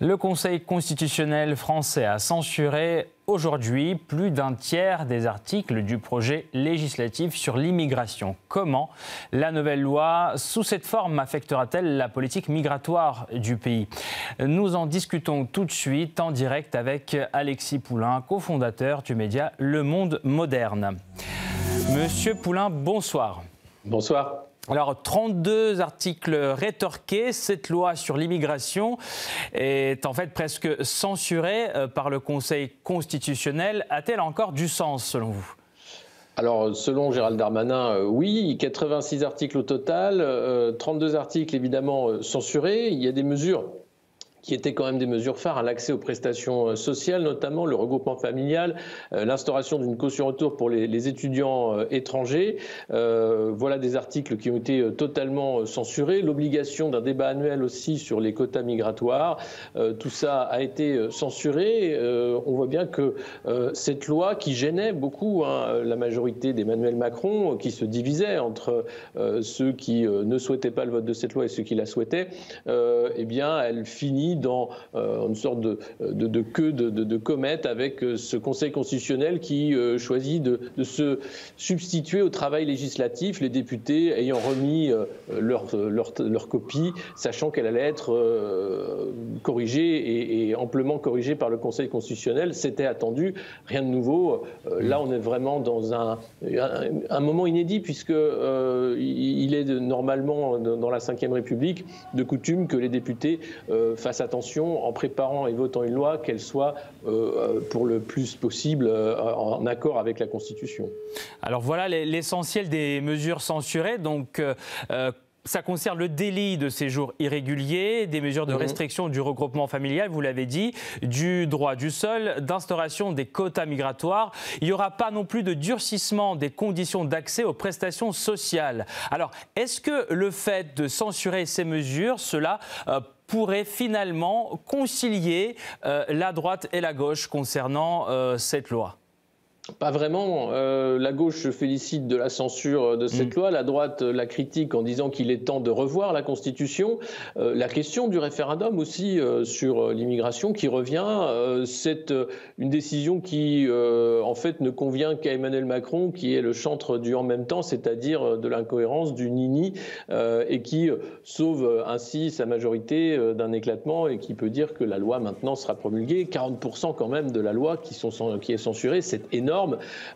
Le Conseil constitutionnel français a censuré aujourd'hui plus d'un tiers des articles du projet législatif sur l'immigration. Comment la nouvelle loi, sous cette forme, affectera-t-elle la politique migratoire du pays? Nous en discutons tout de suite en direct avec Alexis Poulain, cofondateur du média Le Monde Moderne. Monsieur Poulain, bonsoir. Bonsoir. Alors, 32 articles rétorqués, cette loi sur l'immigration est en fait presque censurée euh, par le Conseil constitutionnel. A-t-elle encore du sens selon vous? Alors, selon Gérald Darmanin, euh, oui, 86 articles au total, 32 euh, articles évidemment censurés. Il y a des mesures qui étaient quand même des mesures phares, à l'accès aux prestations euh, sociales, notamment le regroupement familial, euh, l'instauration d'une caution retour pour les, étudiants euh, étrangers. voilà des articles qui ont été totalement censurés. L'obligation d'un débat annuel aussi sur les quotas migratoires. tout ça a été censuré. on voit bien que cette loi qui gênait beaucoup hein, la majorité d'Emmanuel Macron, qui se divisait entre ceux qui ne souhaitaient pas le vote de cette loi et ceux qui la souhaitaient, eh bien, elle finit dans euh, une sorte de, queue de, comète avec euh, ce Conseil constitutionnel qui euh, choisit de, se substituer au travail législatif, les députés ayant remis leur, copie, sachant qu'elle allait être corrigée et, amplement corrigée par le Conseil constitutionnel. C'était attendu, rien de nouveau. là, on est vraiment dans un, moment inédit puisque il est normalement dans la Ve République de coutume que les députés fassent attention en préparant et votant une loi qu'elle soit euh, pour le plus possible euh, en accord avec la Constitution. Alors voilà l'essentiel des mesures censurées. Donc euh, ça concerne le délit de séjour irrégulier, des mesures de mhm. restriction du regroupement familial, vous l'avez dit, du droit du sol, d'instauration des quotas migratoires. Il n'y aura pas non plus de durcissement des conditions d'accès aux prestations sociales. Alors, est-ce que le fait de censurer ces mesures, cela pourrait finalement concilier euh, la droite et la gauche concernant euh, cette loi pas vraiment. Euh, la gauche se félicite de la censure de cette mm. loi, la droite la critique en disant qu'il est temps de revoir la Constitution. Euh, la question du référendum aussi euh, sur l'immigration qui revient, c'est une décision qui en fait ne convient qu'à Emmanuel Macron, qui est le chantre du en même temps, c'est-à-dire de l'incohérence, du nini, et qui sauve ainsi sa majorité d'un éclatement et qui peut dire que la loi maintenant sera promulguée. 40% quand même de la loi qui, sont, qui est censurée, c'est énorme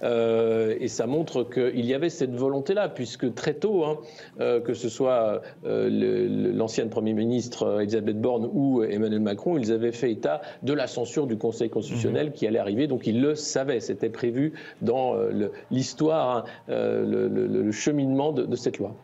euh, et ça montre qu'il y avait cette volonté-là, puisque très tôt, hein, euh, que ce soit euh, l'ancienne Premier ministre Elisabeth Borne ou Emmanuel Macron, ils avaient fait état de la censure du Conseil constitutionnel mhm. qui allait arriver. Donc ils le savaient, c'était prévu dans l'histoire, hein, le, cheminement de cette loi.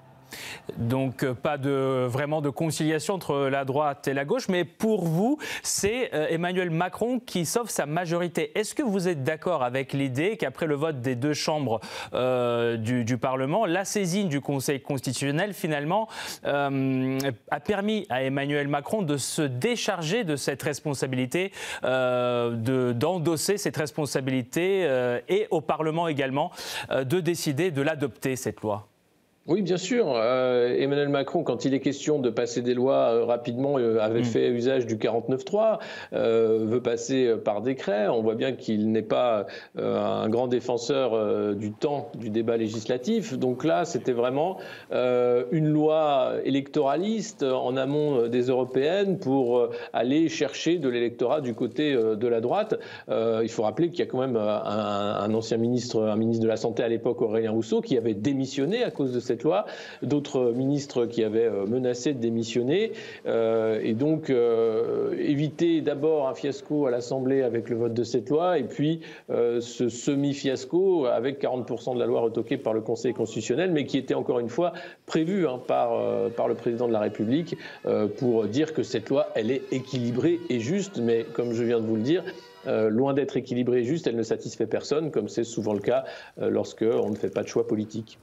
Donc euh, pas vraiment de conciliation entre la droite et la gauche, mais pour vous, c'est euh, Emmanuel Macron qui sauve sa majorité. Est-ce que vous êtes d'accord avec l'idée qu'après le vote des deux chambres euh, du, Parlement, la saisine du Conseil constitutionnel finalement a permis à Emmanuel Macron de se décharger de cette responsabilité, d'endosser cette responsabilité et au Parlement également de décider de l'adopter, cette loi? Oui, bien sûr. Euh, Emmanuel Macron, quand il est question de passer des lois euh, rapidement, euh, avait mm. fait usage du 49.3, veut passer par décret. On voit bien qu'il n'est pas un grand défenseur du temps du débat législatif. Donc là, c'était vraiment une loi électoraliste en amont des européennes pour aller chercher de l'électorat du côté de la droite. il faut rappeler qu'il y a quand même un, un, ancien ministre, un ministre de la Santé à l'époque, Aurélien Rousseau, qui avait démissionné à cause de cette loi, d'autres ministres qui avaient euh, menacé de démissionner, euh, et donc euh, éviter d'abord un fiasco à l'Assemblée avec le vote de cette loi, et puis ce semi-fiasco avec 40% de la loi retoquée par le Conseil constitutionnel, mais qui était encore une fois prévu hein, par, par le président de la République pour dire que cette loi, elle est équilibrée et juste, mais comme je viens de vous le dire, loin d'être équilibrée et juste, elle ne satisfait personne, comme c'est souvent le cas lorsqu'on ne fait pas de choix politique.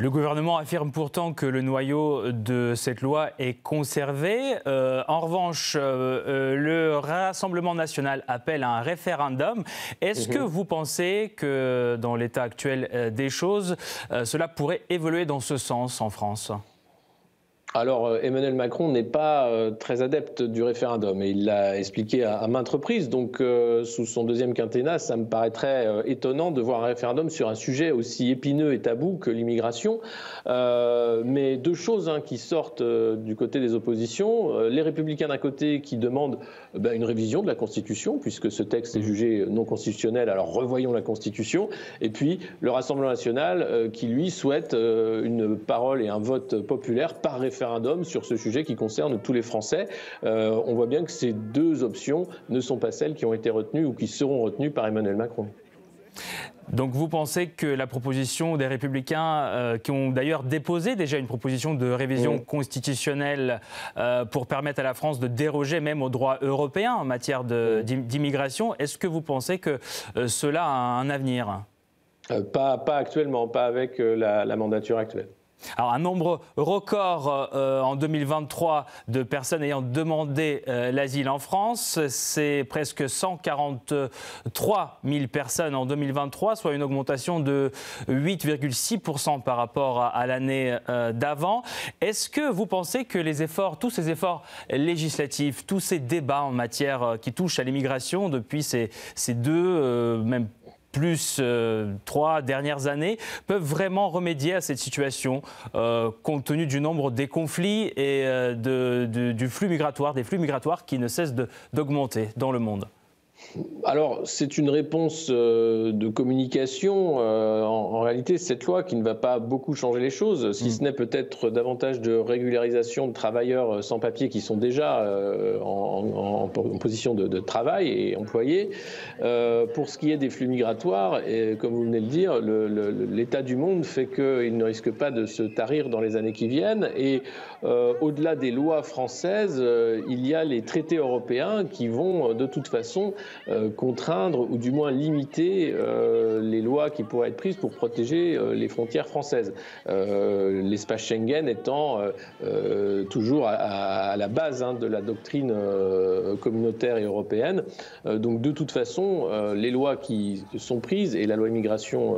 Le gouvernement affirme pourtant que le noyau de cette loi est conservé. Euh, en revanche, euh, euh, le Rassemblement national appelle à un référendum. Est-ce que mhm. vous pensez que dans l'état actuel des choses, cela pourrait évoluer dans ce sens en France? Alors euh, Emmanuel Macron n'est pas euh, très adepte du référendum et il l'a expliqué à, maintes reprises. Donc euh, sous son deuxième quinquennat, ça me paraîtrait étonnant de voir un référendum sur un sujet aussi épineux et tabou que l'immigration. mais deux choses hein, qui sortent du côté des oppositions. les républicains d'un côté qui demandent ben, une révision de la Constitution puisque ce texte est jugé non constitutionnel, alors revoyons la Constitution. Et puis le Rassemblement national qui lui souhaite une parole et un vote populaire par référendum référendum sur ce sujet qui concerne tous les Français. Euh, on voit bien que ces deux options ne sont pas celles qui ont été retenues ou qui seront retenues par Emmanuel Macron. Donc vous pensez que la proposition des républicains, euh, qui ont d'ailleurs déposé déjà une proposition de révision constitutionnelle euh, pour permettre à la France de déroger même aux droits européens en matière d'immigration, est-ce que vous pensez que cela a un avenir? Pas, pas, actuellement, pas avec la mandature actuelle. Alors, un nombre record euh, en 2023 de personnes ayant demandé euh, l'asile en France, c'est presque 143 000 personnes en 2023, soit une augmentation de 8,6% par rapport à, l'année euh, d'avant. Est-ce que vous pensez que tous ces efforts législatifs, tous ces débats en matière qui touchent à l'immigration depuis ces, ces deux, même plus euh, trois dernières années peuvent vraiment remédier à cette situation euh, compte tenu du nombre des conflits et euh, du flux migratoire, des flux migratoires qui ne cessent d'augmenter dans le monde alors, c'est une réponse euh, de communication. Euh, en, réalité, cette loi qui ne va pas beaucoup changer les choses, si mm. ce n'est peut-être davantage de régularisation de travailleurs euh, sans papier qui sont déjà en, position de, travail et employés. pour ce qui est des flux migratoires, et comme vous venez de le dire, l'état du monde fait qu'il ne risque pas de se tarir dans les années qui viennent. Et au-delà des lois françaises, il y a les traités européens qui vont de toute façon contraindre ou du moins limiter euh, les lois qui pourraient être prises pour protéger euh, les frontières françaises. L'espace Schengen étant toujours à, la base hein, de la doctrine communautaire et européenne. donc de toute façon, les lois qui sont prises et la loi immigration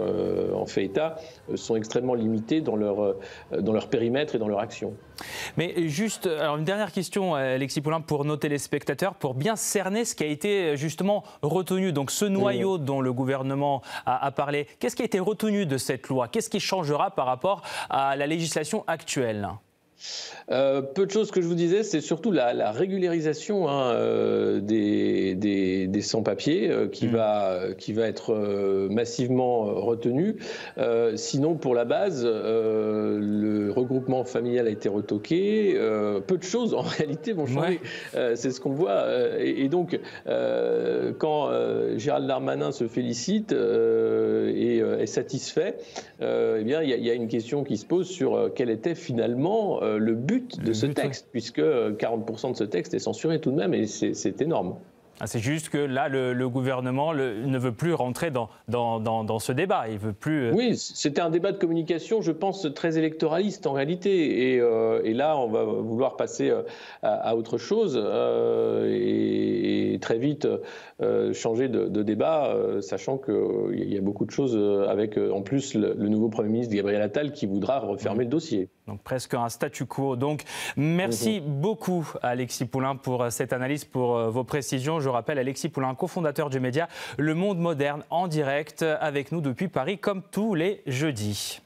en fait état sont extrêmement limitées dans leur, dans leur périmètre et dans leur action. Mais juste, alors une dernière question, Alexis Poulain, pour nos téléspectateurs, pour bien cerner ce qui a été justement retenu, donc ce noyau dont le gouvernement a, parlé, qu'est-ce qui a été retenu de cette loi? Qu'est-ce qui changera par rapport à la législation actuelle? Euh, peu de choses que je vous disais, c'est surtout la, régularisation hein, euh, des, des, sans-papiers euh, qui, mm. va, qui va être massivement retenue. sinon, pour la base, le regroupement familial a été retoqué. peu de choses, en réalité, vont changer. c'est ce qu'on voit. Et, donc, quand Gérald Darmanin se félicite et est satisfait, eh bien, il y, y, a une question qui se pose sur quel était finalement le but de ce texte, puisque 40% de ce texte est censuré tout de même, et c'est énorme. Ah, c'est juste que là, le, gouvernement ne veut plus rentrer dans, dans, ce débat. Il veut plus. Euh, oui, c'était un débat de communication, je pense, très électoraliste en réalité. Et, euh, là, on va vouloir passer euh, à, autre chose et, très vite changer de, débat, sachant qu'il y a beaucoup de choses avec, en plus, le, nouveau Premier ministre Gabriel Attal qui voudra refermer le dossier. Donc presque un statu quo. Donc merci beaucoup Alexis Poulain pour cette analyse, pour vos précisions. Je rappelle Alexis Poulain, cofondateur du média Le Monde Moderne en direct avec nous depuis Paris comme tous les jeudis.